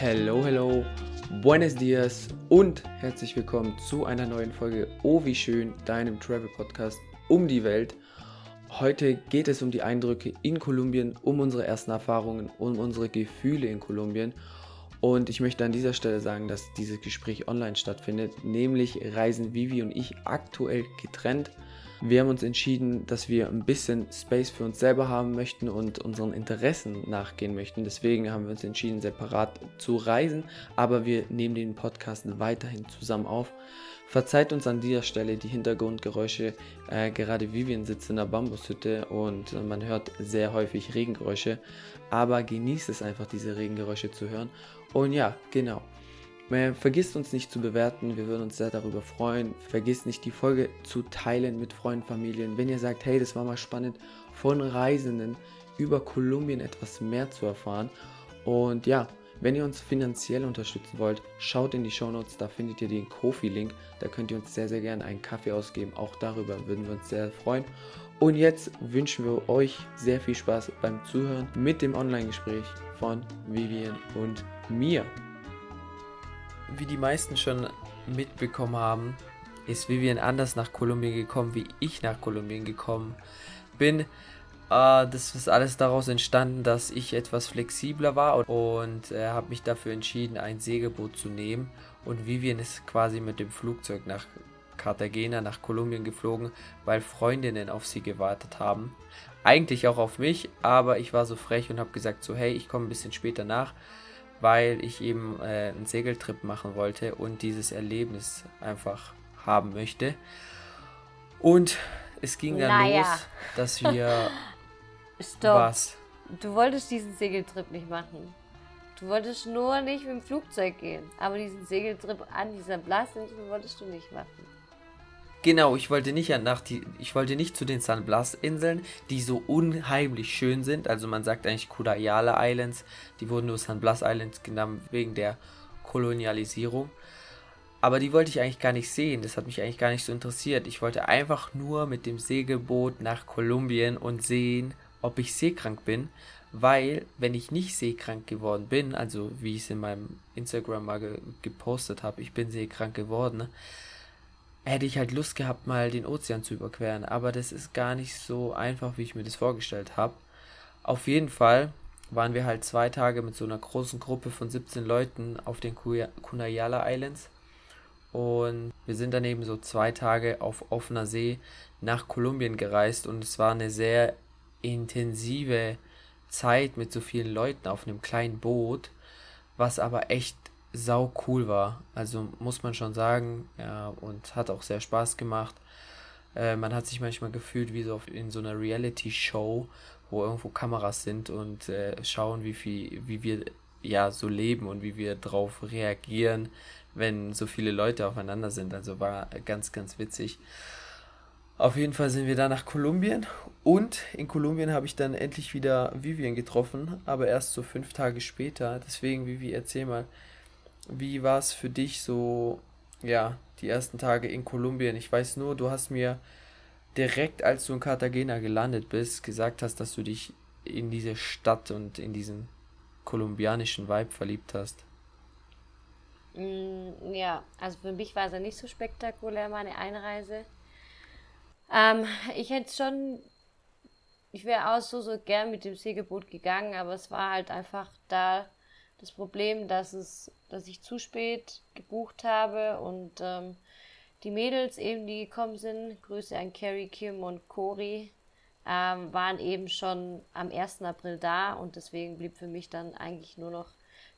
Hello, hello, buenos dias und herzlich willkommen zu einer neuen Folge Oh wie schön, deinem Travel Podcast um die Welt. Heute geht es um die Eindrücke in Kolumbien, um unsere ersten Erfahrungen, um unsere Gefühle in Kolumbien. Und ich möchte an dieser Stelle sagen, dass dieses Gespräch online stattfindet, nämlich reisen Vivi und ich aktuell getrennt. Wir haben uns entschieden, dass wir ein bisschen Space für uns selber haben möchten und unseren Interessen nachgehen möchten. Deswegen haben wir uns entschieden, separat zu reisen, aber wir nehmen den Podcast weiterhin zusammen auf. Verzeiht uns an dieser Stelle die Hintergrundgeräusche. Äh, gerade Vivian sitzt in der Bambushütte und man hört sehr häufig Regengeräusche. Aber genießt es einfach, diese Regengeräusche zu hören. Und ja, genau. Vergisst uns nicht zu bewerten, wir würden uns sehr darüber freuen. Vergisst nicht die Folge zu teilen mit Freunden, Familien. Wenn ihr sagt, hey, das war mal spannend, von Reisenden über Kolumbien etwas mehr zu erfahren. Und ja, wenn ihr uns finanziell unterstützen wollt, schaut in die Show Notes, da findet ihr den Kofi-Link. Da könnt ihr uns sehr, sehr gerne einen Kaffee ausgeben. Auch darüber würden wir uns sehr freuen. Und jetzt wünschen wir euch sehr viel Spaß beim Zuhören mit dem Online-Gespräch von Vivian und mir wie die meisten schon mitbekommen haben, ist Vivian anders nach Kolumbien gekommen, wie ich nach Kolumbien gekommen bin. Äh, das ist alles daraus entstanden, dass ich etwas flexibler war und äh, habe mich dafür entschieden, ein Segelboot zu nehmen. Und Vivian ist quasi mit dem Flugzeug nach Cartagena, nach Kolumbien geflogen, weil Freundinnen auf sie gewartet haben. Eigentlich auch auf mich, aber ich war so frech und habe gesagt so, hey, ich komme ein bisschen später nach weil ich eben äh, einen Segeltrip machen wollte und dieses Erlebnis einfach haben möchte. Und es ging dann naja. los, dass wir. Stopp. Was? Du wolltest diesen Segeltrip nicht machen. Du wolltest nur nicht mit dem Flugzeug gehen. Aber diesen Segeltrip an dieser Blasinsel wolltest du nicht machen. Genau, ich wollte nicht nach die, ich wollte nicht zu den San Blas Inseln, die so unheimlich schön sind. Also man sagt eigentlich Kudayala Islands, die wurden nur San Blas Islands genannt wegen der Kolonialisierung. Aber die wollte ich eigentlich gar nicht sehen. Das hat mich eigentlich gar nicht so interessiert. Ich wollte einfach nur mit dem Segelboot nach Kolumbien und sehen, ob ich seekrank bin. Weil, wenn ich nicht seekrank geworden bin, also wie ich es in meinem Instagram mal ge gepostet habe, ich bin seekrank geworden, hätte ich halt Lust gehabt, mal den Ozean zu überqueren. Aber das ist gar nicht so einfach, wie ich mir das vorgestellt habe. Auf jeden Fall waren wir halt zwei Tage mit so einer großen Gruppe von 17 Leuten auf den Kunayala Islands. Und wir sind dann eben so zwei Tage auf offener See nach Kolumbien gereist und es war eine sehr intensive Zeit mit so vielen Leuten auf einem kleinen Boot, was aber echt sau cool war. Also muss man schon sagen. Ja, und hat auch sehr Spaß gemacht. Äh, man hat sich manchmal gefühlt wie so in so einer Reality-Show, wo irgendwo Kameras sind und äh, schauen, wie viel, wie wir ja so leben und wie wir darauf reagieren, wenn so viele Leute aufeinander sind. Also war ganz, ganz witzig. Auf jeden Fall sind wir da nach Kolumbien und in Kolumbien habe ich dann endlich wieder Vivian getroffen, aber erst so fünf Tage später. Deswegen, Vivi, erzähl mal, wie war es für dich so, ja, die ersten Tage in Kolumbien? Ich weiß nur, du hast mir direkt, als du in Cartagena gelandet bist, gesagt hast, dass du dich in diese Stadt und in diesen kolumbianischen Vibe verliebt hast. Mm, ja, also für mich war es ja nicht so spektakulär, meine Einreise. Ähm, ich hätte schon, ich wäre auch so, so gern mit dem Segelboot gegangen, aber es war halt einfach da das Problem, dass es, dass ich zu spät gebucht habe und ähm, die Mädels eben, die gekommen sind, Grüße an Carrie, Kim und Cory, ähm, waren eben schon am 1. April da und deswegen blieb für mich dann eigentlich nur noch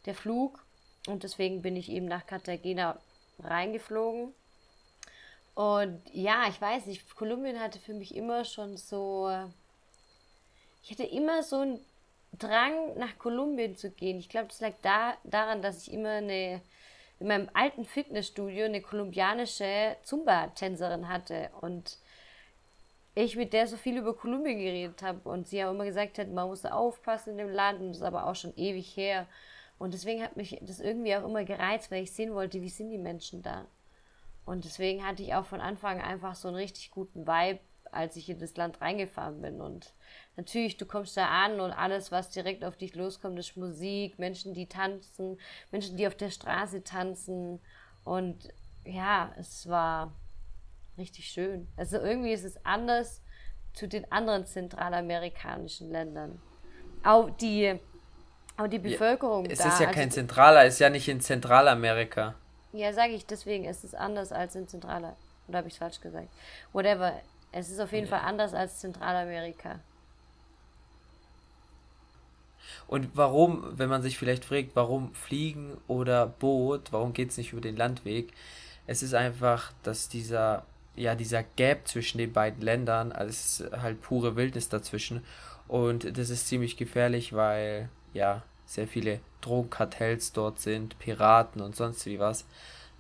der Flug und deswegen bin ich eben nach Cartagena reingeflogen. Und ja, ich weiß nicht, Kolumbien hatte für mich immer schon so, ich hatte immer so ein Drang, nach Kolumbien zu gehen. Ich glaube, das lag da, daran, dass ich immer eine, in meinem alten Fitnessstudio eine kolumbianische Zumba-Tänzerin hatte und ich mit der so viel über Kolumbien geredet habe und sie ja immer gesagt hat, man muss aufpassen in dem Land und das ist aber auch schon ewig her. Und deswegen hat mich das irgendwie auch immer gereizt, weil ich sehen wollte, wie sind die Menschen da. Und deswegen hatte ich auch von Anfang einfach so einen richtig guten Vibe, als ich in das Land reingefahren bin. Und natürlich, du kommst da an und alles, was direkt auf dich loskommt, ist Musik, Menschen, die tanzen, Menschen, die auf der Straße tanzen. Und ja, es war richtig schön. Also irgendwie ist es anders zu den anderen zentralamerikanischen Ländern. Auch die, auch die Bevölkerung ja, es da. Ist ja also kein Zentraler, es ist ja nicht in Zentralamerika. Ja, sage ich deswegen, es ist anders als in Zentralamerika. Oder habe ich es falsch gesagt? Whatever. Es ist auf jeden ja. Fall anders als Zentralamerika. Und warum, wenn man sich vielleicht fragt, warum Fliegen oder Boot, warum geht es nicht über den Landweg? Es ist einfach, dass dieser, ja, dieser Gap zwischen den beiden Ländern, also es ist halt pure Wildnis dazwischen. Und das ist ziemlich gefährlich, weil, ja, sehr viele Drogenkartells dort sind, Piraten und sonst wie was.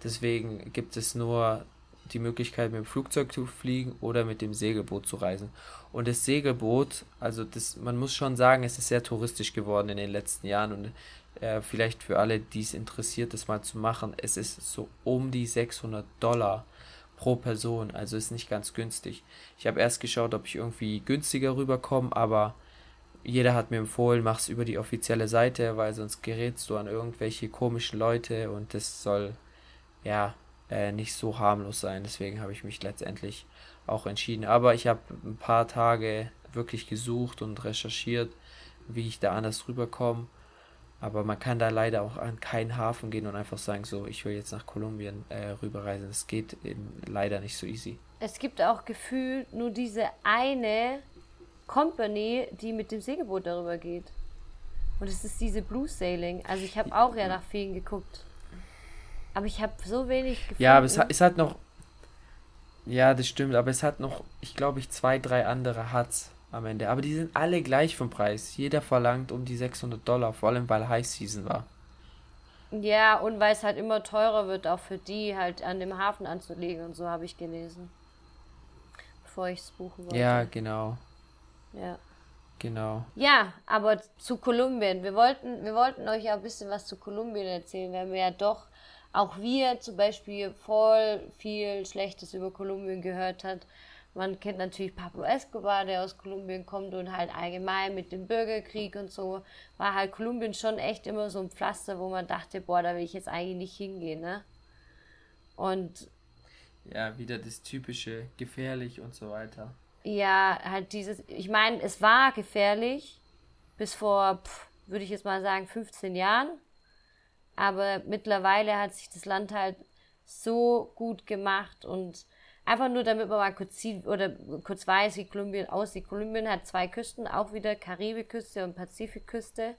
Deswegen gibt es nur die Möglichkeit, mit dem Flugzeug zu fliegen oder mit dem Segelboot zu reisen. Und das Segelboot, also das, man muss schon sagen, es ist sehr touristisch geworden in den letzten Jahren und äh, vielleicht für alle, die es interessiert, das mal zu machen, es ist so um die 600 Dollar pro Person, also ist nicht ganz günstig. Ich habe erst geschaut, ob ich irgendwie günstiger rüberkomme, aber jeder hat mir empfohlen, mach's über die offizielle Seite, weil sonst gerätst du an irgendwelche komischen Leute und das soll ja äh, nicht so harmlos sein. Deswegen habe ich mich letztendlich auch entschieden. Aber ich habe ein paar Tage wirklich gesucht und recherchiert, wie ich da anders rüberkomme. Aber man kann da leider auch an keinen Hafen gehen und einfach sagen, so, ich will jetzt nach Kolumbien äh, rüberreisen. Das geht leider nicht so easy. Es gibt auch gefühlt nur diese eine Company, die mit dem Segelboot darüber geht. Und es ist diese Blue Sailing. Also ich habe auch ja nach vielen geguckt. Aber ich habe so wenig gefunden. Ja, aber es hat, es hat noch. Ja, das stimmt, aber es hat noch, ich glaube, ich zwei, drei andere Huts am Ende. Aber die sind alle gleich vom Preis. Jeder verlangt um die 600 Dollar, vor allem weil High Season war. Ja, und weil es halt immer teurer wird, auch für die halt an dem Hafen anzulegen und so habe ich gelesen. Bevor ich es buchen wollte. Ja, genau. Ja. Genau. Ja, aber zu Kolumbien. Wir wollten, wir wollten euch ja ein bisschen was zu Kolumbien erzählen, weil wir ja doch auch wir zum Beispiel voll viel Schlechtes über Kolumbien gehört hat. Man kennt natürlich Pablo Escobar, der aus Kolumbien kommt und halt allgemein mit dem Bürgerkrieg und so war halt Kolumbien schon echt immer so ein Pflaster, wo man dachte, boah, da will ich jetzt eigentlich nicht hingehen, ne? Und ja, wieder das typische gefährlich und so weiter. Ja, halt dieses, ich meine, es war gefährlich bis vor, würde ich jetzt mal sagen, 15 Jahren. Aber mittlerweile hat sich das Land halt so gut gemacht und einfach nur damit man mal kurz sieht oder kurz weiß, wie Kolumbien aussieht. Kolumbien hat zwei Küsten, auch wieder Karibikküste und Pazifikküste.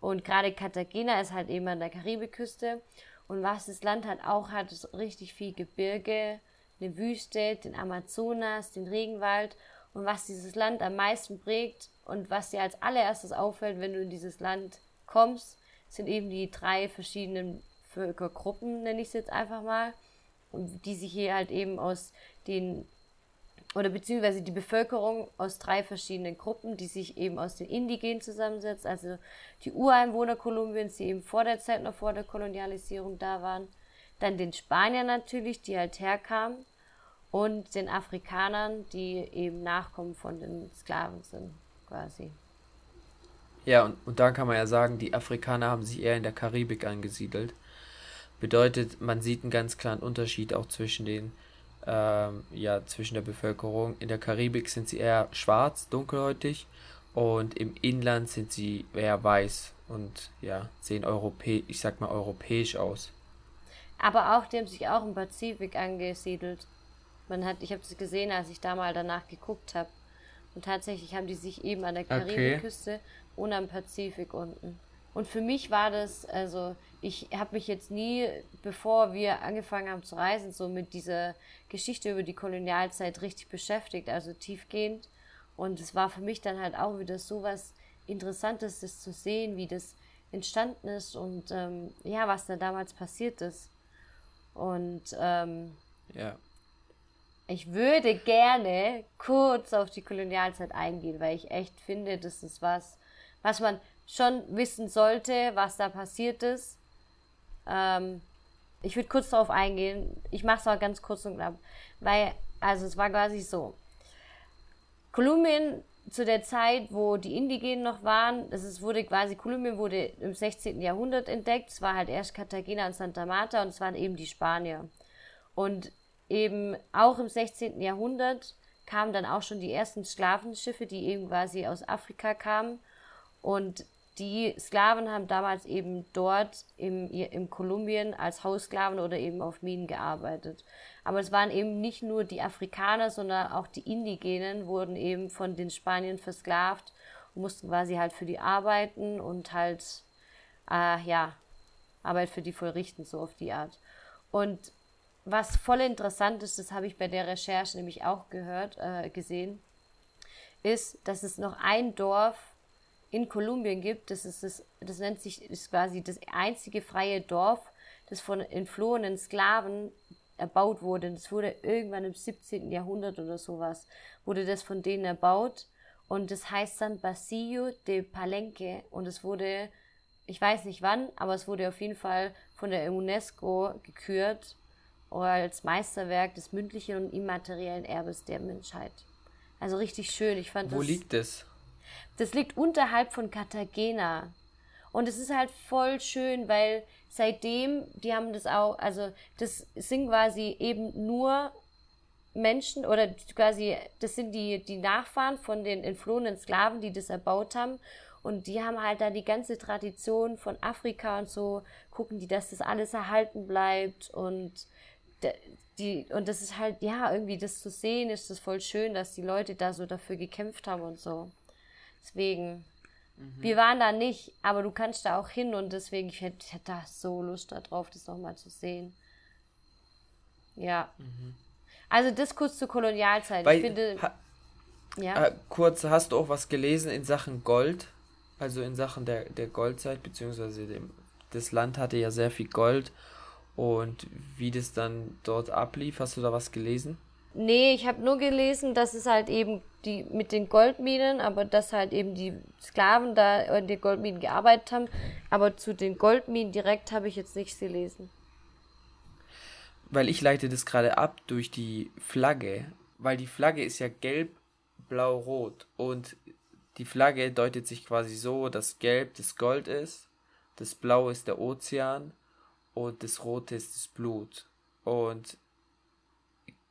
Und gerade Cartagena ist halt eben an der Karibikküste. Und was das Land halt auch hat, ist richtig viel Gebirge, eine Wüste, den Amazonas, den Regenwald. Und was dieses Land am meisten prägt und was dir als allererstes auffällt, wenn du in dieses Land kommst, sind eben die drei verschiedenen Völkergruppen, nenne ich es jetzt einfach mal, die sich hier halt eben aus den oder beziehungsweise die Bevölkerung aus drei verschiedenen Gruppen, die sich eben aus den Indigenen zusammensetzt, also die Ureinwohner Kolumbiens, die eben vor der Zeit noch vor der Kolonialisierung da waren, dann den Spaniern natürlich, die halt herkamen, und den Afrikanern, die eben Nachkommen von den Sklaven sind, quasi. Ja, und, und da kann man ja sagen, die Afrikaner haben sich eher in der Karibik angesiedelt. Bedeutet, man sieht einen ganz klaren Unterschied auch zwischen den, ähm, ja, zwischen der Bevölkerung. In der Karibik sind sie eher schwarz, dunkelhäutig und im Inland sind sie eher weiß und ja, sehen europäisch, ich sag mal europäisch aus. Aber auch, die haben sich auch im Pazifik angesiedelt. Man hat, ich habe es gesehen, als ich da mal danach geguckt habe. Und tatsächlich haben die sich eben an der Karibikküste okay und am Pazifik unten. Und für mich war das, also ich habe mich jetzt nie, bevor wir angefangen haben zu reisen, so mit dieser Geschichte über die Kolonialzeit richtig beschäftigt, also tiefgehend. Und es war für mich dann halt auch wieder so was Interessantes, das zu sehen, wie das entstanden ist und ähm, ja, was da damals passiert ist. Und ähm, ja. Ich würde gerne kurz auf die Kolonialzeit eingehen, weil ich echt finde, das ist was, was man schon wissen sollte, was da passiert ist. Ähm, ich würde kurz darauf eingehen. Ich mache es auch ganz kurz und knapp. Weil, also es war quasi so. Kolumbien zu der Zeit, wo die Indigenen noch waren, ist, wurde quasi, Kolumbien wurde im 16. Jahrhundert entdeckt. Es war halt erst Cartagena und Santa Marta und es waren eben die Spanier. Und eben auch im 16. Jahrhundert kamen dann auch schon die ersten Sklavenschiffe, die eben quasi aus Afrika kamen. Und die Sklaven haben damals eben dort im, im Kolumbien als Haussklaven oder eben auf Minen gearbeitet. Aber es waren eben nicht nur die Afrikaner, sondern auch die Indigenen wurden eben von den Spaniern versklavt und mussten quasi halt für die arbeiten und halt, äh, ja, Arbeit für die vollrichten, so auf die Art. Und was voll interessant ist, das habe ich bei der Recherche nämlich auch gehört, äh, gesehen, ist, dass es noch ein Dorf in Kolumbien gibt, das ist das, das nennt sich, ist quasi das einzige freie Dorf, das von entflohenen Sklaven erbaut wurde. Das wurde irgendwann im 17. Jahrhundert oder sowas, wurde das von denen erbaut. Und das heißt San Basilio de Palenque. Und es wurde, ich weiß nicht wann, aber es wurde auf jeden Fall von der UNESCO gekürt als Meisterwerk des mündlichen und immateriellen Erbes der Menschheit. Also richtig schön. Ich fand Wo das, liegt es? Das liegt unterhalb von Cartagena. Und es ist halt voll schön, weil seitdem, die haben das auch, also das sind quasi eben nur Menschen oder quasi, das sind die, die Nachfahren von den entflohenen Sklaven, die das erbaut haben. Und die haben halt da die ganze Tradition von Afrika und so, gucken die, dass das alles erhalten bleibt und die, und das ist halt, ja, irgendwie das zu sehen, ist das voll schön, dass die Leute da so dafür gekämpft haben und so. Deswegen, mhm. wir waren da nicht, aber du kannst da auch hin und deswegen, ich hätte, ich hätte da so Lust darauf, das nochmal zu sehen. Ja. Mhm. Also das kurz zur Kolonialzeit. Weil, ich finde. Ha, ja. Äh, kurz, hast du auch was gelesen in Sachen Gold? Also in Sachen der, der Goldzeit, beziehungsweise dem, das Land hatte ja sehr viel Gold und wie das dann dort ablief. Hast du da was gelesen? Nee, ich habe nur gelesen, dass es halt eben die mit den Goldminen, aber dass halt eben die Sklaven da in den Goldminen gearbeitet haben. Aber zu den Goldminen direkt habe ich jetzt nichts gelesen. Weil ich leite das gerade ab durch die Flagge, weil die Flagge ist ja gelb, blau, rot und die Flagge deutet sich quasi so, dass gelb das Gold ist, das blau ist der Ozean und das rote ist das Blut. Und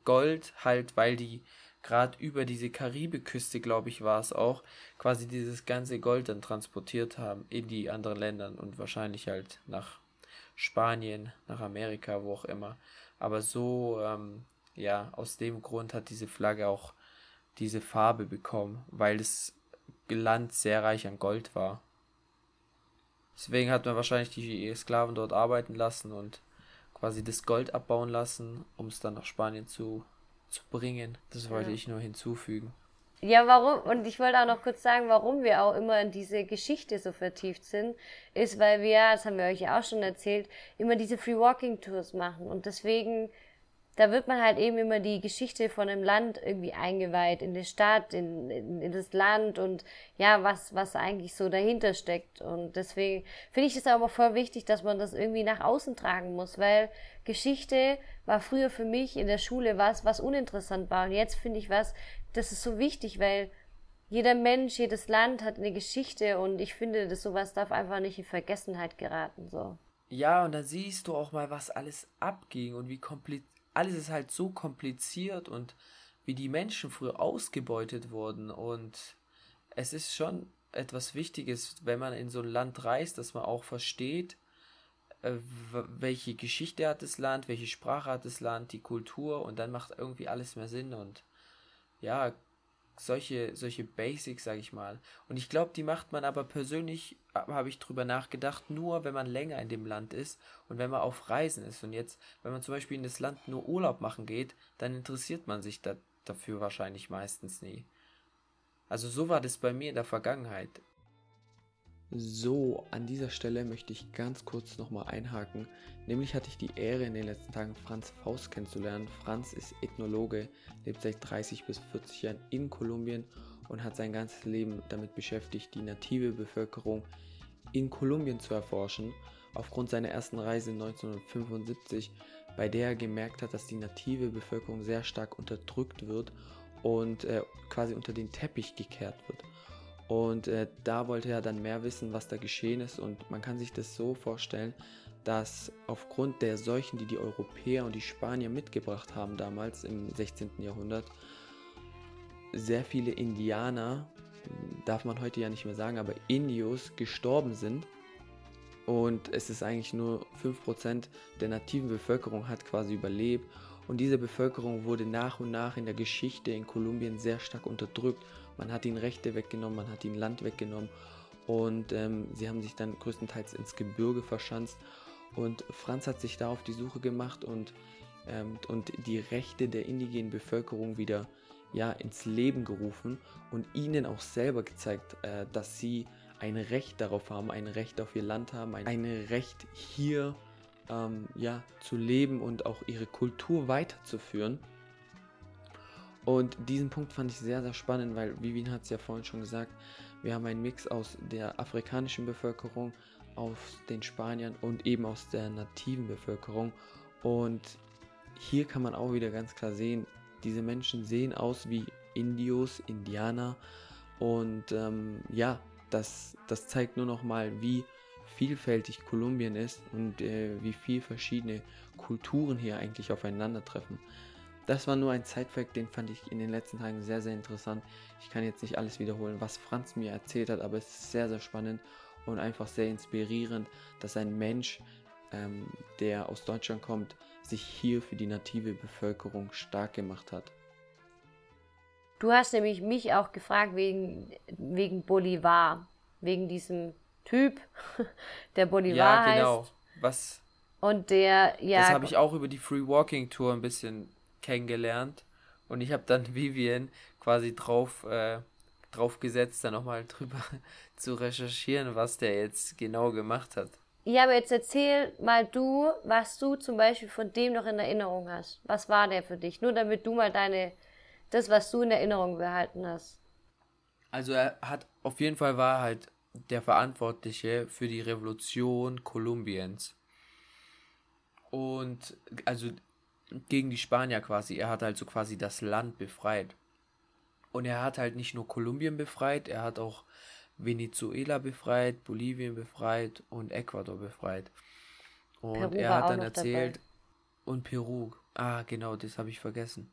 Gold halt, weil die gerade über diese Karibiküste, glaube ich, war es auch, quasi dieses ganze Gold dann transportiert haben in die anderen Länder und wahrscheinlich halt nach Spanien, nach Amerika, wo auch immer. Aber so, ähm, ja, aus dem Grund hat diese Flagge auch diese Farbe bekommen, weil das Land sehr reich an Gold war. Deswegen hat man wahrscheinlich die Sklaven dort arbeiten lassen und quasi das Gold abbauen lassen, um es dann nach Spanien zu, zu bringen. Das wollte ja. ich nur hinzufügen. Ja, warum? Und ich wollte auch noch kurz sagen, warum wir auch immer in diese Geschichte so vertieft sind, ist, weil wir, das haben wir euch ja auch schon erzählt, immer diese Free Walking Tours machen. Und deswegen da wird man halt eben immer die Geschichte von einem Land irgendwie eingeweiht, in die Stadt, in, in, in das Land und ja, was, was eigentlich so dahinter steckt. Und deswegen finde ich es aber voll wichtig, dass man das irgendwie nach außen tragen muss, weil Geschichte war früher für mich in der Schule was, was uninteressant war. Und jetzt finde ich was, das ist so wichtig, weil jeder Mensch, jedes Land hat eine Geschichte und ich finde, dass sowas darf einfach nicht in Vergessenheit geraten, so. Ja, und dann siehst du auch mal, was alles abging und wie kompliziert alles ist halt so kompliziert und wie die Menschen früher ausgebeutet wurden und es ist schon etwas Wichtiges, wenn man in so ein Land reist, dass man auch versteht, äh, welche Geschichte hat das Land, welche Sprache hat das Land, die Kultur und dann macht irgendwie alles mehr Sinn und ja, solche, solche Basics, sag ich mal. Und ich glaube, die macht man aber persönlich, habe ich drüber nachgedacht, nur wenn man länger in dem Land ist und wenn man auf Reisen ist. Und jetzt, wenn man zum Beispiel in das Land nur Urlaub machen geht, dann interessiert man sich da, dafür wahrscheinlich meistens nie. Also so war das bei mir in der Vergangenheit. So, an dieser Stelle möchte ich ganz kurz nochmal einhaken. Nämlich hatte ich die Ehre, in den letzten Tagen Franz Faust kennenzulernen. Franz ist Ethnologe, lebt seit 30 bis 40 Jahren in Kolumbien und hat sein ganzes Leben damit beschäftigt, die native Bevölkerung in Kolumbien zu erforschen. Aufgrund seiner ersten Reise 1975, bei der er gemerkt hat, dass die native Bevölkerung sehr stark unterdrückt wird und äh, quasi unter den Teppich gekehrt wird. Und äh, da wollte er dann mehr wissen, was da geschehen ist. Und man kann sich das so vorstellen, dass aufgrund der Seuchen, die die Europäer und die Spanier mitgebracht haben damals im 16. Jahrhundert, sehr viele Indianer, darf man heute ja nicht mehr sagen, aber Indios gestorben sind. Und es ist eigentlich nur 5% der nativen Bevölkerung hat quasi überlebt. Und diese Bevölkerung wurde nach und nach in der Geschichte in Kolumbien sehr stark unterdrückt. Man hat ihnen Rechte weggenommen, man hat ihnen Land weggenommen und ähm, sie haben sich dann größtenteils ins Gebirge verschanzt. Und Franz hat sich da auf die Suche gemacht und, ähm, und die Rechte der indigenen Bevölkerung wieder ja, ins Leben gerufen und ihnen auch selber gezeigt, äh, dass sie ein Recht darauf haben, ein Recht auf ihr Land haben, ein, ein Recht hier ähm, ja, zu leben und auch ihre Kultur weiterzuführen. Und diesen Punkt fand ich sehr, sehr spannend, weil Vivian hat es ja vorhin schon gesagt, wir haben einen Mix aus der afrikanischen Bevölkerung, aus den Spaniern und eben aus der nativen Bevölkerung. Und hier kann man auch wieder ganz klar sehen, diese Menschen sehen aus wie Indios, Indianer. Und ähm, ja, das, das zeigt nur noch mal, wie vielfältig Kolumbien ist und äh, wie viel verschiedene Kulturen hier eigentlich aufeinandertreffen. Das war nur ein Zeitfact, den fand ich in den letzten Tagen sehr, sehr interessant. Ich kann jetzt nicht alles wiederholen, was Franz mir erzählt hat, aber es ist sehr, sehr spannend und einfach sehr inspirierend, dass ein Mensch, ähm, der aus Deutschland kommt, sich hier für die native Bevölkerung stark gemacht hat. Du hast nämlich mich auch gefragt wegen, wegen Bolivar, wegen diesem Typ, der Bolivar ja, genau. heißt. Was? Und der, ja. Das habe ich auch über die Free Walking Tour ein bisschen kennengelernt. Und ich habe dann Vivian quasi drauf, äh, drauf gesetzt, da nochmal drüber zu recherchieren, was der jetzt genau gemacht hat. Ja, aber jetzt erzähl mal du, was du zum Beispiel von dem noch in Erinnerung hast. Was war der für dich? Nur damit du mal deine, das, was du in Erinnerung behalten hast. Also er hat, auf jeden Fall war halt der Verantwortliche für die Revolution Kolumbiens. Und also gegen die Spanier quasi. Er hat also quasi das Land befreit. Und er hat halt nicht nur Kolumbien befreit, er hat auch Venezuela befreit, Bolivien befreit und Ecuador befreit. Und Peru er hat dann erzählt, dabei. und Peru, ah genau, das habe ich vergessen.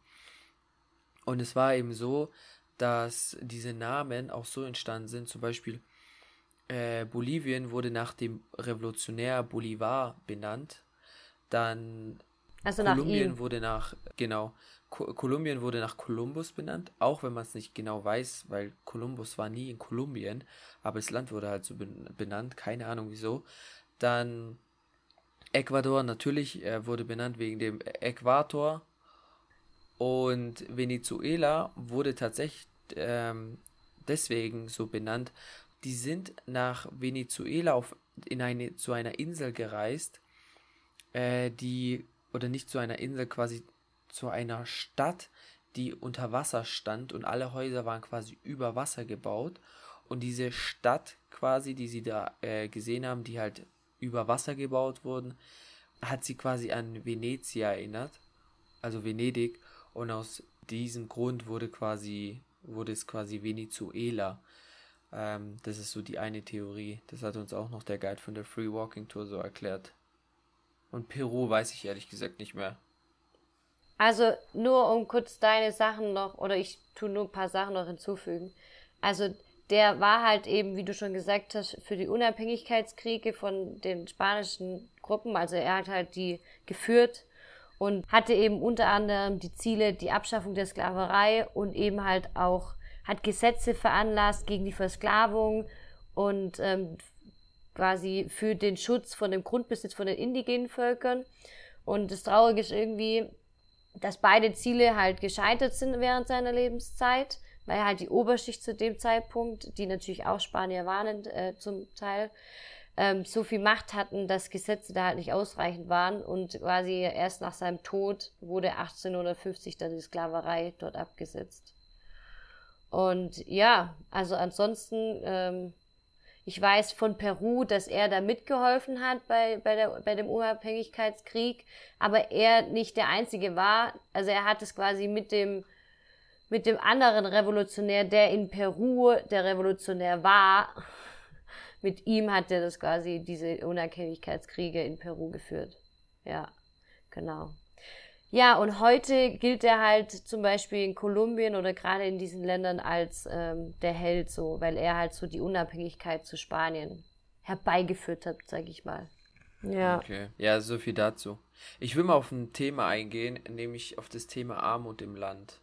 Und es war eben so, dass diese Namen auch so entstanden sind, zum Beispiel äh, Bolivien wurde nach dem Revolutionär Bolivar benannt, dann also Kolumbien wurde nach, genau, Ko Kolumbien wurde nach Kolumbus benannt, auch wenn man es nicht genau weiß, weil Kolumbus war nie in Kolumbien, aber das Land wurde halt so benannt, keine Ahnung wieso. Dann Ecuador natürlich äh, wurde benannt wegen dem Äquator und Venezuela wurde tatsächlich ähm, deswegen so benannt. Die sind nach Venezuela auf, in eine, zu einer Insel gereist, äh, die oder nicht zu einer Insel, quasi zu einer Stadt, die unter Wasser stand und alle Häuser waren quasi über Wasser gebaut. Und diese Stadt quasi, die sie da äh, gesehen haben, die halt über Wasser gebaut wurden, hat sie quasi an Venezia erinnert, also Venedig. Und aus diesem Grund wurde quasi, wurde es quasi Venezuela. Ähm, das ist so die eine Theorie. Das hat uns auch noch der Guide von der Free Walking Tour so erklärt. Und Peru weiß ich ehrlich gesagt nicht mehr. Also nur um kurz deine Sachen noch, oder ich tue nur ein paar Sachen noch hinzufügen. Also der war halt eben, wie du schon gesagt hast, für die Unabhängigkeitskriege von den spanischen Gruppen, also er hat halt die geführt und hatte eben unter anderem die Ziele, die Abschaffung der Sklaverei und eben halt auch, hat Gesetze veranlasst gegen die Versklavung und ähm, quasi für den Schutz von dem Grundbesitz von den indigenen Völkern. Und das Traurige ist irgendwie, dass beide Ziele halt gescheitert sind während seiner Lebenszeit, weil halt die Oberschicht zu dem Zeitpunkt, die natürlich auch Spanier waren äh, zum Teil, ähm, so viel Macht hatten, dass Gesetze da halt nicht ausreichend waren und quasi erst nach seinem Tod wurde 1850 dann die Sklaverei dort abgesetzt. Und ja, also ansonsten ähm, ich weiß von Peru, dass er da mitgeholfen hat bei, bei, der, bei dem Unabhängigkeitskrieg, aber er nicht der Einzige war. Also er hat es quasi mit dem, mit dem anderen Revolutionär, der in Peru der Revolutionär war, mit ihm hat er das quasi diese Unabhängigkeitskriege in Peru geführt. Ja, genau. Ja, und heute gilt er halt zum Beispiel in Kolumbien oder gerade in diesen Ländern als ähm, der Held so, weil er halt so die Unabhängigkeit zu Spanien herbeigeführt hat, sag ich mal. Ja. Okay. Ja, so viel dazu. Ich will mal auf ein Thema eingehen, nämlich auf das Thema Armut im Land.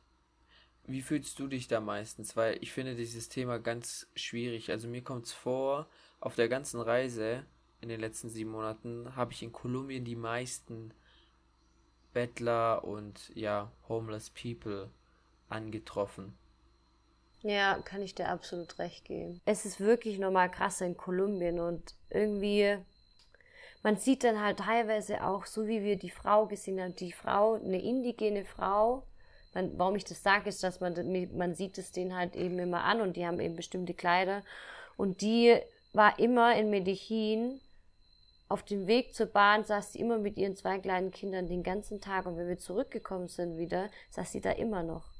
Wie fühlst du dich da meistens? Weil ich finde dieses Thema ganz schwierig. Also mir kommt es vor, auf der ganzen Reise in den letzten sieben Monaten habe ich in Kolumbien die meisten Bettler und ja, homeless people angetroffen. Ja, kann ich dir absolut recht geben. Es ist wirklich nochmal krass in Kolumbien und irgendwie, man sieht dann halt teilweise auch, so wie wir die Frau gesehen haben, die Frau, eine indigene Frau, man, warum ich das sage, ist, dass man, man sieht es denen halt eben immer an und die haben eben bestimmte Kleider und die war immer in Medellin auf dem Weg zur Bahn saß sie immer mit ihren zwei kleinen Kindern den ganzen Tag und wenn wir zurückgekommen sind wieder, saß sie da immer noch.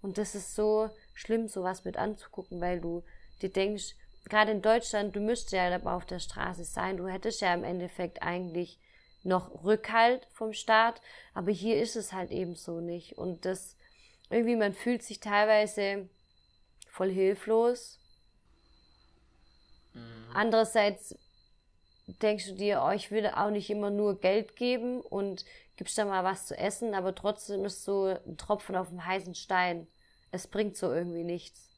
Und das ist so schlimm, sowas mit anzugucken, weil du dir denkst, gerade in Deutschland, du müsstest ja aber auf der Straße sein, du hättest ja im Endeffekt eigentlich noch Rückhalt vom Staat, aber hier ist es halt eben so nicht. Und das, irgendwie, man fühlt sich teilweise voll hilflos. Mhm. Andererseits denkst du dir, oh, ich will auch nicht immer nur Geld geben und gibst da mal was zu essen, aber trotzdem ist so ein Tropfen auf dem heißen Stein. Es bringt so irgendwie nichts.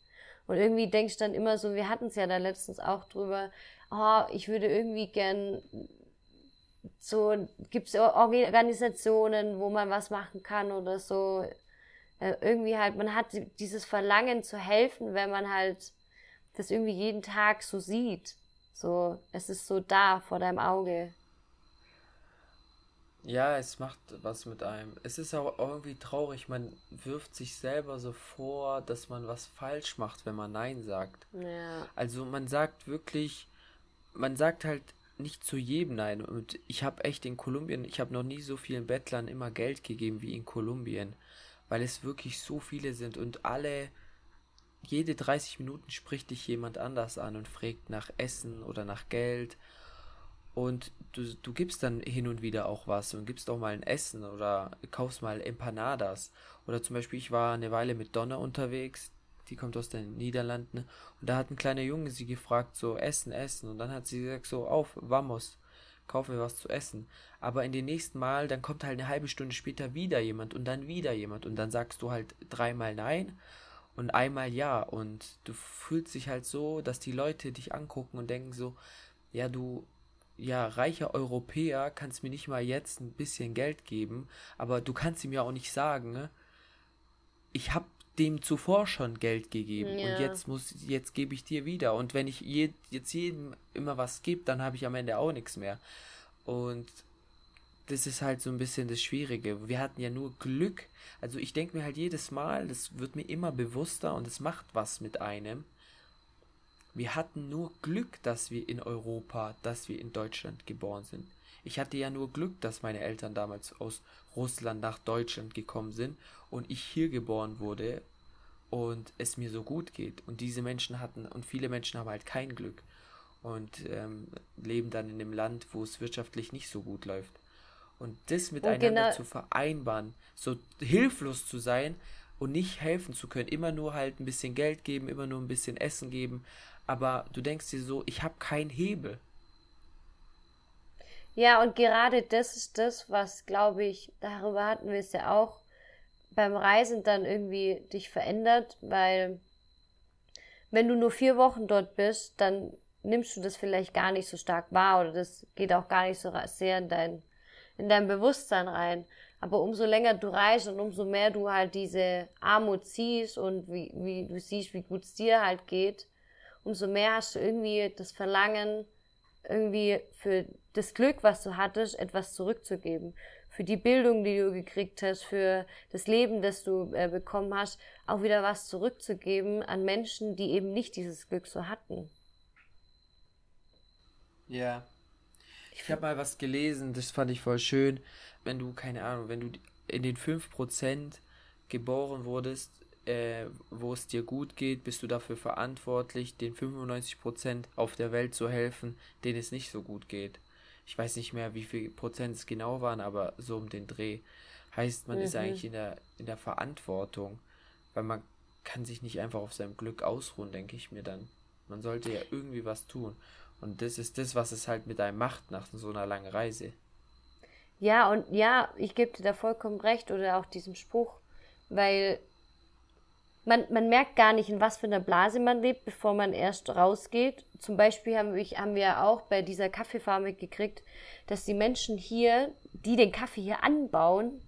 Und irgendwie denkst du dann immer so, wir hatten es ja da letztens auch drüber, oh, ich würde irgendwie gern so, gibt es Organisationen, wo man was machen kann oder so. Äh, irgendwie halt, man hat dieses Verlangen zu helfen, wenn man halt das irgendwie jeden Tag so sieht. So, es ist so da vor deinem Auge. Ja, es macht was mit einem. Es ist auch irgendwie traurig, man wirft sich selber so vor, dass man was falsch macht, wenn man Nein sagt. Ja. Also man sagt wirklich, man sagt halt nicht zu jedem Nein. Und ich habe echt in Kolumbien, ich habe noch nie so vielen Bettlern immer Geld gegeben wie in Kolumbien, weil es wirklich so viele sind und alle jede 30 Minuten spricht dich jemand anders an und fragt nach Essen oder nach Geld. Und du, du gibst dann hin und wieder auch was und gibst auch mal ein Essen oder kaufst mal Empanadas. Oder zum Beispiel, ich war eine Weile mit Donna unterwegs, die kommt aus den Niederlanden. Und da hat ein kleiner Junge sie gefragt, so Essen, Essen. Und dann hat sie gesagt, so auf, vamos, kaufe was zu essen. Aber in den nächsten Mal, dann kommt halt eine halbe Stunde später wieder jemand und dann wieder jemand. Und dann sagst du halt dreimal nein und einmal ja. Und du fühlst dich halt so, dass die Leute dich angucken und denken so, ja, du, ja, reicher Europäer kannst mir nicht mal jetzt ein bisschen Geld geben, aber du kannst ihm ja auch nicht sagen, ne? ich habe dem zuvor schon Geld gegeben ja. und jetzt muss jetzt gebe ich dir wieder und wenn ich je, jetzt jedem immer was gebe, dann habe ich am Ende auch nichts mehr. Und das ist halt so ein bisschen das Schwierige. Wir hatten ja nur Glück. Also ich denke mir halt jedes Mal, das wird mir immer bewusster und es macht was mit einem. Wir hatten nur Glück, dass wir in Europa, dass wir in Deutschland geboren sind. Ich hatte ja nur Glück, dass meine Eltern damals aus Russland nach Deutschland gekommen sind und ich hier geboren wurde und es mir so gut geht. Und diese Menschen hatten, und viele Menschen haben halt kein Glück und ähm, leben dann in einem Land, wo es wirtschaftlich nicht so gut läuft. Und das miteinander genau zu vereinbaren, so hilflos zu sein und nicht helfen zu können, immer nur halt ein bisschen Geld geben, immer nur ein bisschen Essen geben, aber du denkst dir so, ich habe keinen Hebel. Ja, und gerade das ist das, was, glaube ich, darüber hatten wir es ja auch, beim Reisen dann irgendwie dich verändert, weil wenn du nur vier Wochen dort bist, dann nimmst du das vielleicht gar nicht so stark wahr oder das geht auch gar nicht so sehr in dein in dein Bewusstsein rein. Aber umso länger du reist und umso mehr du halt diese Armut siehst und wie, wie du siehst, wie gut es dir halt geht, umso mehr hast du irgendwie das Verlangen, irgendwie für das Glück, was du hattest, etwas zurückzugeben. Für die Bildung, die du gekriegt hast, für das Leben, das du äh, bekommen hast, auch wieder was zurückzugeben an Menschen, die eben nicht dieses Glück so hatten. Ja, ich habe mal was gelesen, das fand ich voll schön. Wenn du, keine Ahnung, wenn du in den 5% geboren wurdest, äh, wo es dir gut geht, bist du dafür verantwortlich, den 95% auf der Welt zu helfen, denen es nicht so gut geht. Ich weiß nicht mehr, wie viel Prozent es genau waren, aber so um den Dreh. Heißt, man mhm. ist eigentlich in der, in der Verantwortung, weil man kann sich nicht einfach auf seinem Glück ausruhen, denke ich mir dann. Man sollte ja irgendwie was tun. Und das ist das, was es halt mit einem macht nach so einer langen Reise. Ja, und ja, ich gebe dir da vollkommen recht oder auch diesem Spruch, weil man, man merkt gar nicht, in was für einer Blase man lebt, bevor man erst rausgeht. Zum Beispiel haben wir, haben wir auch bei dieser Kaffeefarm mitgekriegt, dass die Menschen hier, die den Kaffee hier anbauen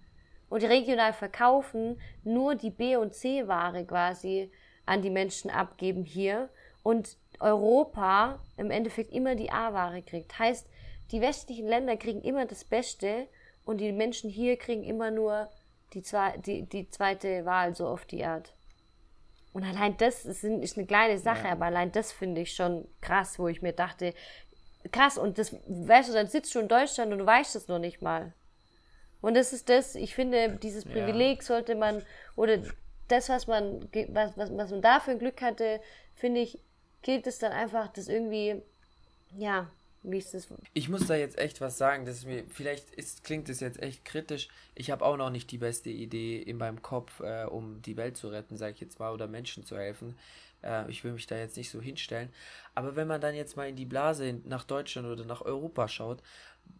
und regional verkaufen, nur die B- und C-Ware quasi an die Menschen abgeben hier und Europa im Endeffekt immer die A-Ware kriegt. Heißt, die westlichen Länder kriegen immer das Beste und die Menschen hier kriegen immer nur die, zwei, die, die zweite Wahl, so auf die Art. Und allein das ist, ist eine kleine Sache, ja. aber allein das finde ich schon krass, wo ich mir dachte, krass, und das, weißt du, dann sitzt du in Deutschland und du weißt es noch nicht mal. Und das ist das, ich finde, dieses Privileg ja. sollte man, oder das, was man, was, was, was man da für ein Glück hatte, finde ich, gilt es dann einfach, das irgendwie, ja, wie ist das? Ich muss da jetzt echt was sagen, dass mir, vielleicht ist, klingt es jetzt echt kritisch. Ich habe auch noch nicht die beste Idee in meinem Kopf, äh, um die Welt zu retten, sage ich jetzt mal, oder Menschen zu helfen. Äh, ich will mich da jetzt nicht so hinstellen. Aber wenn man dann jetzt mal in die Blase nach Deutschland oder nach Europa schaut,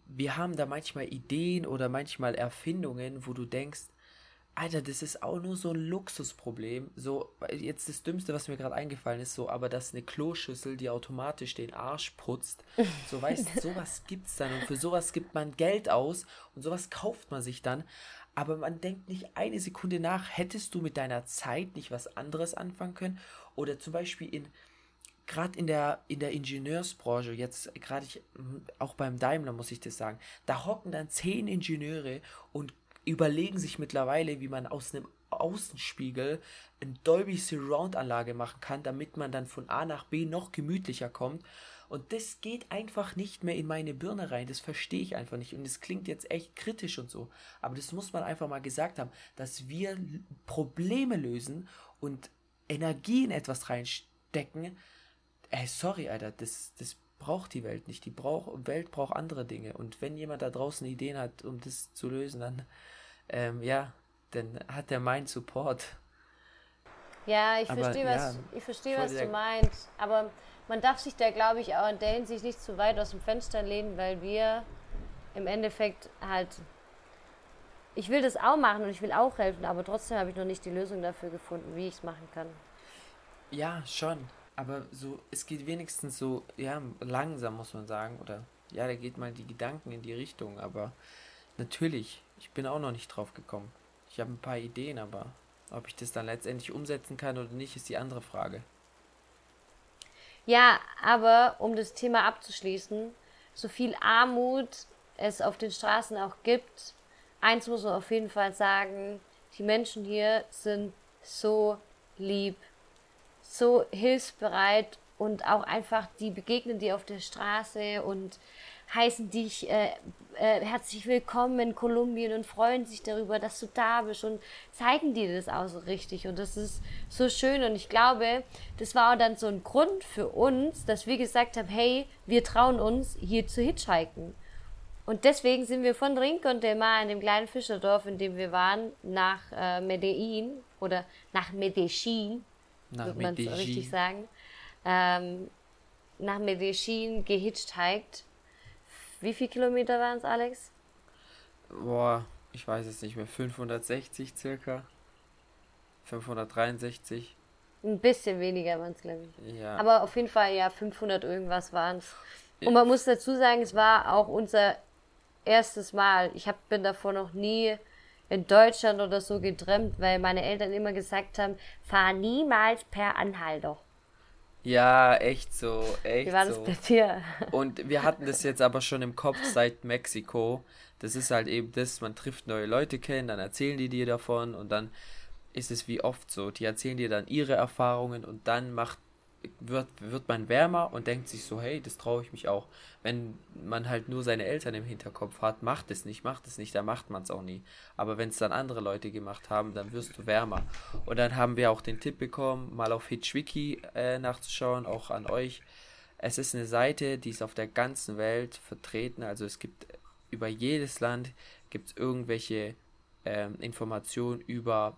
wir haben da manchmal Ideen oder manchmal Erfindungen, wo du denkst, Alter, das ist auch nur so ein Luxusproblem. So, jetzt das Dümmste, was mir gerade eingefallen ist, so, aber dass eine Kloschüssel, die automatisch den Arsch putzt, so weißt du, sowas gibt's dann und für sowas gibt man Geld aus und sowas kauft man sich dann. Aber man denkt nicht eine Sekunde nach, hättest du mit deiner Zeit nicht was anderes anfangen können? Oder zum Beispiel in, gerade in der, in der Ingenieursbranche, jetzt gerade auch beim Daimler muss ich das sagen, da hocken dann zehn Ingenieure und überlegen sich mittlerweile, wie man aus einem Außenspiegel eine Dolby Surround Anlage machen kann, damit man dann von A nach B noch gemütlicher kommt. Und das geht einfach nicht mehr in meine Birne rein. Das verstehe ich einfach nicht. Und es klingt jetzt echt kritisch und so. Aber das muss man einfach mal gesagt haben, dass wir Probleme lösen und Energie in etwas reinstecken. Ey, sorry, Alter, das, das braucht die Welt nicht. Die brauch, Welt braucht andere Dinge. Und wenn jemand da draußen Ideen hat, um das zu lösen, dann ähm, ja, dann hat er meinen Support. Ja, ich verstehe, was, ja, ich versteh, was du meinst. Aber man darf sich da, glaube ich, auch in der Hinsicht nicht zu weit aus dem Fenster lehnen, weil wir im Endeffekt halt. Ich will das auch machen und ich will auch helfen, aber trotzdem habe ich noch nicht die Lösung dafür gefunden, wie ich es machen kann. Ja, schon. Aber so, es geht wenigstens so, ja, langsam muss man sagen. Oder ja, da geht mal die Gedanken in die Richtung, aber natürlich ich bin auch noch nicht drauf gekommen. Ich habe ein paar Ideen, aber ob ich das dann letztendlich umsetzen kann oder nicht, ist die andere Frage. Ja, aber um das Thema abzuschließen, so viel Armut es auf den Straßen auch gibt, eins muss man auf jeden Fall sagen, die Menschen hier sind so lieb, so hilfsbereit und auch einfach, die begegnen dir auf der Straße und heißen dich äh, äh, herzlich willkommen in Kolumbien und freuen sich darüber, dass du da bist und zeigen dir das auch so richtig. Und das ist so schön. Und ich glaube, das war auch dann so ein Grund für uns, dass wir gesagt haben, hey, wir trauen uns, hier zu hitchhiken. Und deswegen sind wir von Rincon de Mar, in dem kleinen Fischerdorf, in dem wir waren, nach äh, Medellin oder nach Medellin, nach wird man es richtig sagen, ähm, nach Medellin gehitchhiked wie viele Kilometer waren es, Alex? Boah, ich weiß es nicht mehr. 560 circa. 563. Ein bisschen weniger waren es, glaube ich. Ja. Aber auf jeden Fall, ja, 500 irgendwas waren es. Und man muss dazu sagen, es war auch unser erstes Mal. Ich hab, bin davor noch nie in Deutschland oder so getrennt, weil meine Eltern immer gesagt haben, fahr niemals per Anhalter. Ja, echt so, echt Wie war das bei dir? Und wir hatten das jetzt aber schon im Kopf seit Mexiko. Das ist halt eben das, man trifft neue Leute kennen, dann erzählen die dir davon und dann ist es wie oft so. Die erzählen dir dann ihre Erfahrungen und dann macht wird, wird man wärmer und denkt sich so, hey, das traue ich mich auch. Wenn man halt nur seine Eltern im Hinterkopf hat, macht es nicht, macht es nicht, dann macht man es auch nie. Aber wenn es dann andere Leute gemacht haben, dann wirst du wärmer. Und dann haben wir auch den Tipp bekommen, mal auf HitchWiki äh, nachzuschauen, auch an euch. Es ist eine Seite, die ist auf der ganzen Welt vertreten. Also es gibt über jedes Land gibt es irgendwelche ähm, Informationen über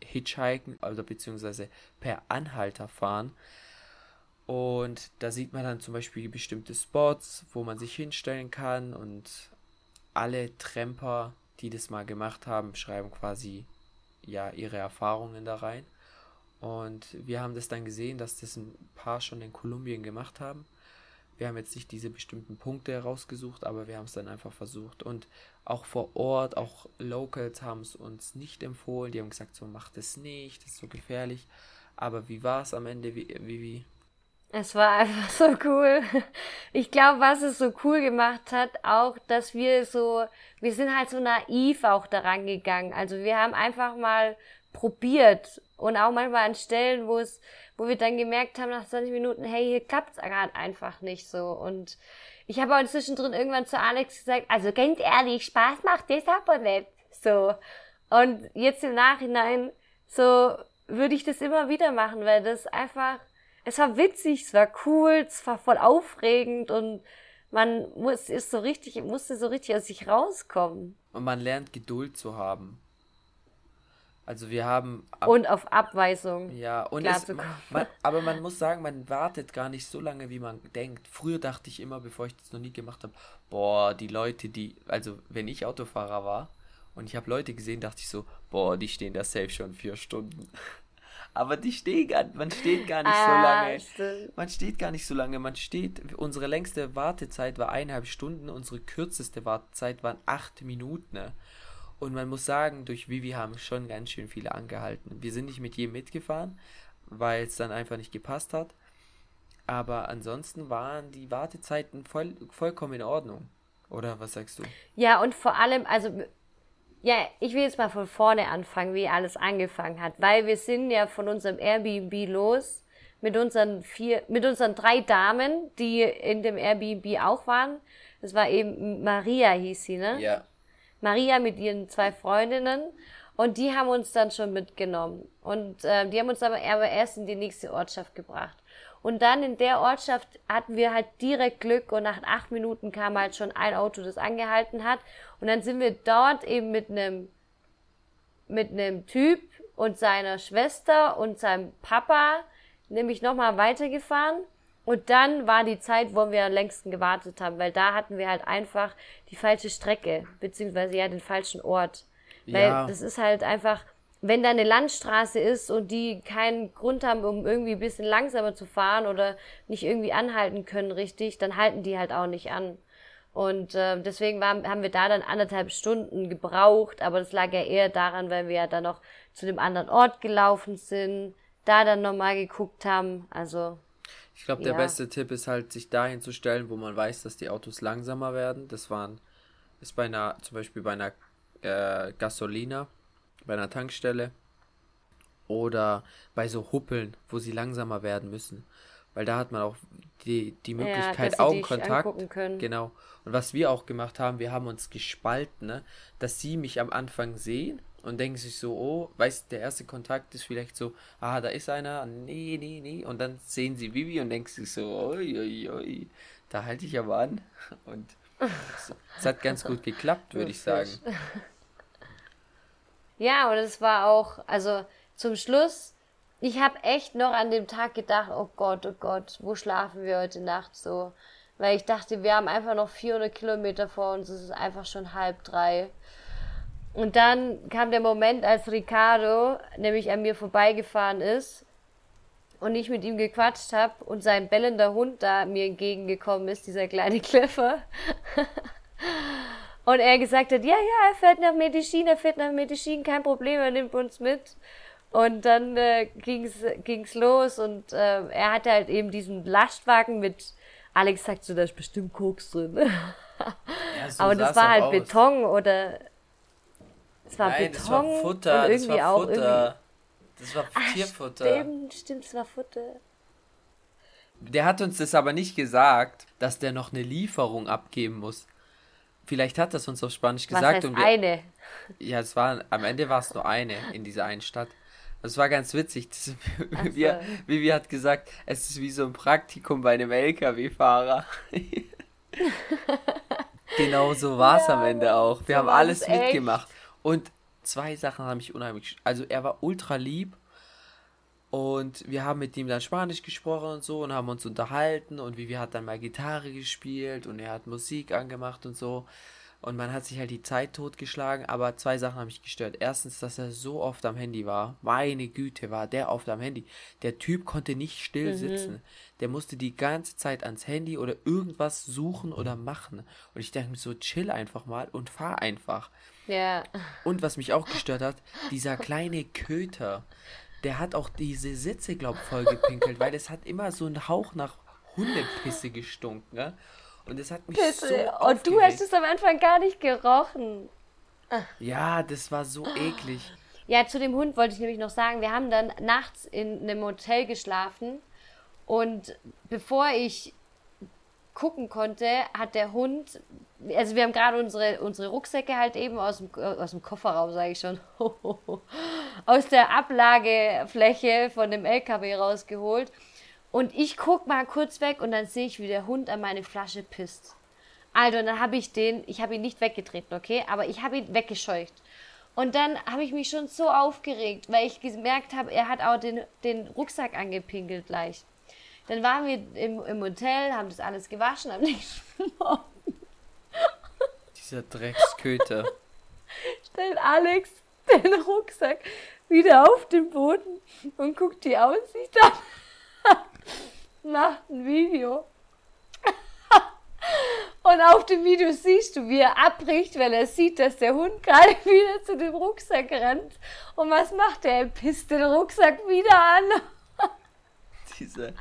Hitchhiken, also beziehungsweise per Anhalter fahren. Und da sieht man dann zum Beispiel bestimmte Spots, wo man sich hinstellen kann und alle Tramper, die das mal gemacht haben, schreiben quasi ja ihre Erfahrungen da rein. Und wir haben das dann gesehen, dass das ein paar schon in Kolumbien gemacht haben. Wir haben jetzt nicht diese bestimmten Punkte herausgesucht, aber wir haben es dann einfach versucht. Und auch vor Ort, auch Locals haben es uns nicht empfohlen. Die haben gesagt, so macht es nicht, das ist so gefährlich. Aber wie war es am Ende, wie? Es war einfach so cool. Ich glaube, was es so cool gemacht hat, auch, dass wir so, wir sind halt so naiv auch daran gegangen. Also wir haben einfach mal probiert und auch manchmal an Stellen, wo es, wo wir dann gemerkt haben nach 20 Minuten, hey, hier klappt's gerade einfach nicht so. Und ich habe auch zwischendrin irgendwann zu Alex gesagt, also ganz ehrlich, Spaß macht das aber nicht. So. Und jetzt im Nachhinein, so würde ich das immer wieder machen, weil das einfach, es war witzig, es war cool, es war voll aufregend und man muss, ist so richtig, musste so richtig aus sich rauskommen. Und man lernt Geduld zu haben. Also wir haben. Ab und auf Abweisung. Ja, und es, man, aber man muss sagen, man wartet gar nicht so lange, wie man denkt. Früher dachte ich immer, bevor ich das noch nie gemacht habe, boah, die Leute, die, also wenn ich Autofahrer war und ich habe Leute gesehen, dachte ich so, boah, die stehen da safe schon vier Stunden. Aber die stehen gar, man steht gar nicht ah, so lange. Man steht gar nicht so lange. Man steht, unsere längste Wartezeit war eineinhalb Stunden, unsere kürzeste Wartezeit waren acht Minuten. Und man muss sagen, durch Vivi haben schon ganz schön viele angehalten. Wir sind nicht mit jedem mitgefahren, weil es dann einfach nicht gepasst hat. Aber ansonsten waren die Wartezeiten voll, vollkommen in Ordnung. Oder was sagst du? Ja, und vor allem, also, ja, ich will jetzt mal von vorne anfangen, wie alles angefangen hat. Weil wir sind ja von unserem Airbnb los mit unseren vier, mit unseren drei Damen, die in dem Airbnb auch waren. Das war eben Maria hieß sie, ne? Ja. Maria mit ihren zwei Freundinnen und die haben uns dann schon mitgenommen. Und äh, die haben uns aber erst in die nächste Ortschaft gebracht. Und dann in der Ortschaft hatten wir halt direkt Glück und nach acht Minuten kam halt schon ein Auto, das angehalten hat. Und dann sind wir dort eben mit einem mit einem Typ und seiner Schwester und seinem Papa nämlich nochmal weitergefahren. Und dann war die Zeit, wo wir am längsten gewartet haben, weil da hatten wir halt einfach die falsche Strecke, beziehungsweise ja den falschen Ort. Weil ja. das ist halt einfach, wenn da eine Landstraße ist und die keinen Grund haben, um irgendwie ein bisschen langsamer zu fahren oder nicht irgendwie anhalten können richtig, dann halten die halt auch nicht an. Und äh, deswegen war, haben wir da dann anderthalb Stunden gebraucht, aber das lag ja eher daran, weil wir ja dann noch zu dem anderen Ort gelaufen sind, da dann nochmal geguckt haben. Also ich glaube, der ja. beste Tipp ist halt, sich dahin zu stellen, wo man weiß, dass die Autos langsamer werden. Das waren, ist bei einer, zum Beispiel bei einer äh, Gasolina, bei einer Tankstelle oder bei so Huppeln, wo sie langsamer werden müssen. Weil da hat man auch die, die Möglichkeit, ja, Augenkontakt. Genau. Und was wir auch gemacht haben, wir haben uns gespalten, ne? dass sie mich am Anfang sehen und denken sich so, oh, weißt der erste Kontakt ist vielleicht so, ah, da ist einer, nee, nee, nee. Und dann sehen sie Vivi und denken sich so, oi, oi, oi, da halte ich aber an. Und es hat ganz gut geklappt, würde ich sagen. Ja, und es war auch, also zum Schluss, ich habe echt noch an dem Tag gedacht, oh Gott, oh Gott, wo schlafen wir heute Nacht so? Weil ich dachte, wir haben einfach noch 400 Kilometer vor uns, es ist einfach schon halb drei. Und dann kam der Moment, als Ricardo nämlich an mir vorbeigefahren ist und ich mit ihm gequatscht habe und sein bellender Hund da mir entgegengekommen ist, dieser kleine Cliffer. und er gesagt hat, ja, ja, er fährt nach Medellin, er fährt nach Medellin, kein Problem, er nimmt uns mit. Und dann äh, ging's ging's los und äh, er hatte halt eben diesen Lastwagen mit, Alex sagt so, da ist bestimmt Koks drin. Ja, so Aber das war halt aus. Beton oder es war Nein, Beton das war Futter, und irgendwie das war auch Futter. Irgendwie... Das war Tierfutter. Ach, stimmt, stimmt, es war Futter. Der hat uns das aber nicht gesagt, dass der noch eine Lieferung abgeben muss. Vielleicht hat das uns auf Spanisch gesagt. Was heißt und wir, eine? Ja, es war, am Ende war es nur eine in dieser einen Stadt. Das war ganz witzig. Das, Ach so. wir, Vivi hat gesagt, es ist wie so ein Praktikum bei einem LKW-Fahrer. genau so war es am Ende auch. Wir so haben alles echt. mitgemacht. Und zwei Sachen haben mich unheimlich. Also er war ultra lieb. Und wir haben mit ihm dann Spanisch gesprochen und so und haben uns unterhalten und Vivi hat dann mal Gitarre gespielt und er hat Musik angemacht und so. Und man hat sich halt die Zeit totgeschlagen, aber zwei Sachen haben mich gestört. Erstens, dass er so oft am Handy war. Meine Güte, war der oft am Handy. Der Typ konnte nicht still Mhm. sitzen. Der musste die ganze Zeit ans Handy oder irgendwas suchen oder machen. Und ich dachte mir so, chill einfach mal und fahr einfach. Ja. Und was mich auch gestört hat, dieser kleine Köter, der hat auch diese Sitze, glaub voll gepinkelt, weil es hat immer so einen Hauch nach Hundepisse gestunken, ne? Und es hat mich so Und du aufgeregt. hast es am Anfang gar nicht gerochen. Ja, das war so eklig. Ja, zu dem Hund wollte ich nämlich noch sagen, wir haben dann nachts in einem Hotel geschlafen und bevor ich gucken konnte, hat der Hund, also wir haben gerade unsere, unsere Rucksäcke halt eben aus dem, aus dem Kofferraum, sage ich schon, aus der Ablagefläche von dem LKW rausgeholt und ich guck mal kurz weg und dann sehe ich, wie der Hund an meine Flasche pisst. Also, dann habe ich den, ich habe ihn nicht weggetreten, okay, aber ich habe ihn weggescheucht. Und dann habe ich mich schon so aufgeregt, weil ich gemerkt habe, er hat auch den, den Rucksack angepinkelt gleich. Dann waren wir im, im Hotel, haben das alles gewaschen am nächsten Morgen. Dieser Drecksköter. Stellt Alex den Rucksack wieder auf den Boden und guckt die Aussicht an. Macht ein Video. Und auf dem Video siehst du, wie er abbricht, weil er sieht, dass der Hund gerade wieder zu dem Rucksack rennt. Und was macht er? Er pisst den Rucksack wieder an. Dieser.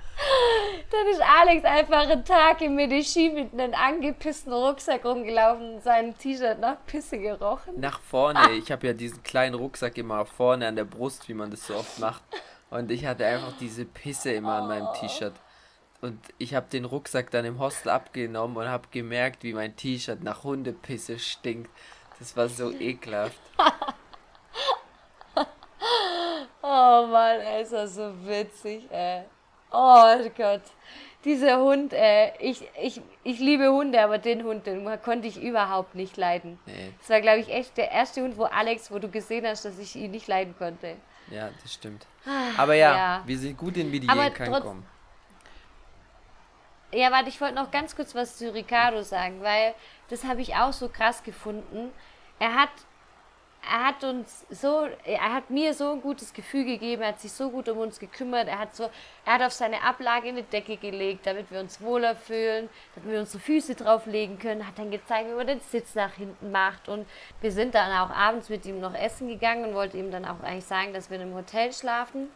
Dann ist Alex einfach einen Tag im Medellin mit einem angepissten Rucksack rumgelaufen und sein T-Shirt nach Pisse gerochen. Nach vorne. Ich habe ja diesen kleinen Rucksack immer vorne an der Brust, wie man das so oft macht. Und ich hatte einfach diese Pisse immer an meinem T-Shirt. Und ich habe den Rucksack dann im Hostel abgenommen und habe gemerkt, wie mein T-Shirt nach Hundepisse stinkt. Das war so ekelhaft. Oh Mann, ey, ist das so witzig, ey. Oh Gott. Dieser Hund, ey. Ich, ich, ich liebe Hunde, aber den Hund, den konnte ich überhaupt nicht leiden. Nee, Das war, glaube ich, echt der erste Hund, wo Alex, wo du gesehen hast, dass ich ihn nicht leiden konnte. ja, das stimmt. Aber ja, ja. wir sind gut in trotz- gekommen. Ja, warte, ich wollte noch ganz kurz was zu Ricardo sagen, weil das habe ich auch so krass gefunden. Er hat, er hat uns so, er hat mir so ein gutes Gefühl gegeben, er hat sich so gut um uns gekümmert, er hat so, er hat auf seine Ablage eine Decke gelegt, damit wir uns wohler fühlen, damit wir unsere Füße drauflegen können, hat dann gezeigt, wie man den Sitz nach hinten macht und wir sind dann auch abends mit ihm noch essen gegangen und wollten ihm dann auch eigentlich sagen, dass wir in einem Hotel schlafen.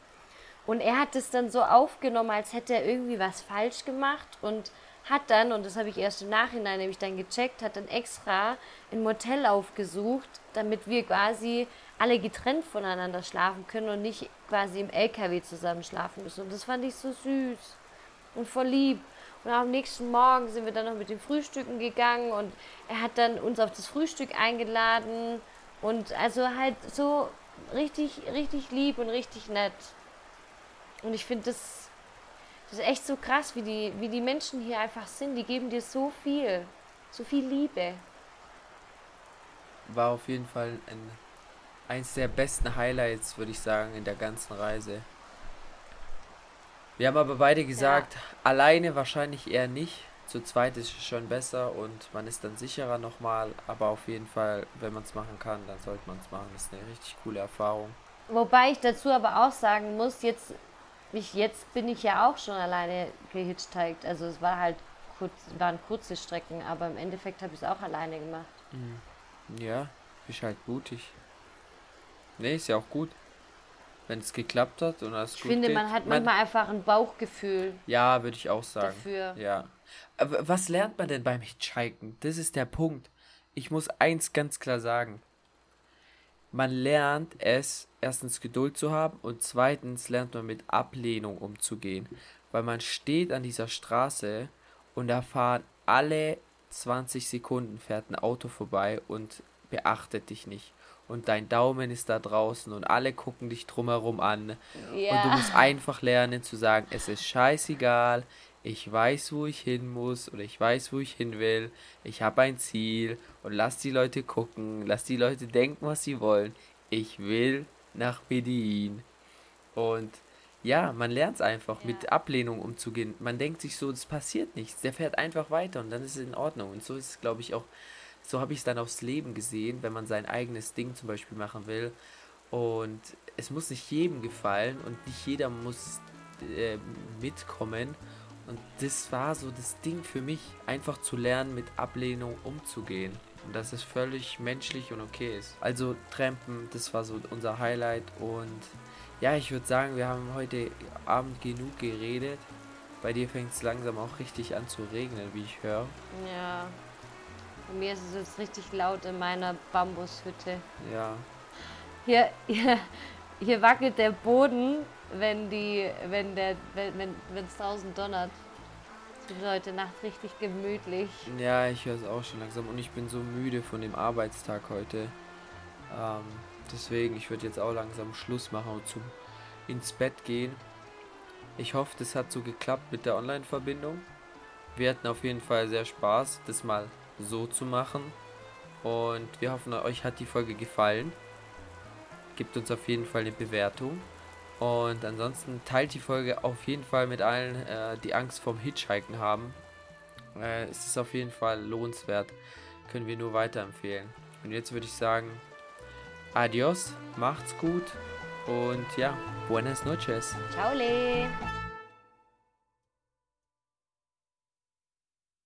Und er hat es dann so aufgenommen, als hätte er irgendwie was falsch gemacht und hat dann, und das habe ich erst im Nachhinein nämlich dann gecheckt, hat dann extra ein Motel aufgesucht, damit wir quasi alle getrennt voneinander schlafen können und nicht quasi im LKW zusammen schlafen müssen. Und das fand ich so süß und voll lieb. Und am nächsten Morgen sind wir dann noch mit dem Frühstücken gegangen und er hat dann uns auf das Frühstück eingeladen und also halt so richtig, richtig lieb und richtig nett. Und ich finde das, das ist echt so krass, wie die, wie die Menschen hier einfach sind. Die geben dir so viel, so viel Liebe. War auf jeden Fall ein, eins der besten Highlights, würde ich sagen, in der ganzen Reise. Wir haben aber beide gesagt, alleine wahrscheinlich eher nicht. Zu zweit ist es schon besser und man ist dann sicherer nochmal. Aber auf jeden Fall, wenn man es machen kann, dann sollte man es machen. Das ist eine richtig coole Erfahrung. Wobei ich dazu aber auch sagen muss, jetzt, ich, jetzt bin ich ja auch schon alleine gehitchhiked. Also es war halt kurz, waren kurze Strecken, aber im Endeffekt habe ich es auch alleine gemacht. Ja, bist halt mutig. Nee, ist ja auch gut. Wenn es geklappt hat und alles Ich gut finde, geht. man hat manchmal einfach ein Bauchgefühl Ja, würde ich auch sagen. dafür. Ja. Aber was lernt man denn beim Hitchhiken? Das ist der Punkt. Ich muss eins ganz klar sagen. Man lernt es, erstens Geduld zu haben und zweitens lernt man mit Ablehnung umzugehen. weil man steht an dieser Straße und da fahren alle 20 Sekunden fährt ein Auto vorbei und beachtet dich nicht. Und dein Daumen ist da draußen und alle gucken dich drumherum an. Ja. Und du musst einfach lernen zu sagen, es ist scheißegal, ich weiß, wo ich hin muss oder ich weiß, wo ich hin will. Ich habe ein Ziel und lass die Leute gucken, lass die Leute denken, was sie wollen. Ich will nach Medellin. Und ja, man lernt es einfach, Ja. mit Ablehnung umzugehen. Man denkt sich so, das passiert nichts. Der fährt einfach weiter und dann ist es in Ordnung. Und so ist es, glaube ich, auch, so habe ich es dann aufs Leben gesehen, wenn man sein eigenes Ding zum Beispiel machen will. Und es muss nicht jedem gefallen und nicht jeder muss äh, mitkommen. Und das war so das Ding für mich, einfach zu lernen, mit Ablehnung umzugehen. Und dass es völlig menschlich und okay ist. Also Trampen, das war so unser Highlight. Und ja, ich würde sagen, wir haben heute Abend genug geredet. Bei dir fängt es langsam auch richtig an zu regnen, wie ich höre. Ja. Bei mir ist es jetzt richtig laut in meiner Bambushütte. Ja, Hier, hier, hier wackelt der Boden, wenn die, wenn der, wenn, es draußen donnert. Wird heute Nacht richtig gemütlich. ja, ich höre es auch schon langsam. Und ich bin so müde von dem Arbeitstag heute. Ähm, deswegen, ich würde jetzt auch langsam Schluss machen und zum ins Bett gehen. Ich hoffe, das hat so geklappt mit der Online-Verbindung. Wir hatten auf jeden Fall sehr Spaß, das mal so zu machen. Und wir hoffen, euch hat die Folge gefallen. Gebt uns auf jeden Fall eine Bewertung. Und ansonsten teilt die Folge auf jeden Fall mit allen, äh, die Angst vorm Hitchhiken haben. Äh, es ist auf jeden Fall lohnenswert. Können wir nur weiterempfehlen. Und jetzt würde ich sagen, adios, macht's gut und ja, buenas noches. Ciao, Le.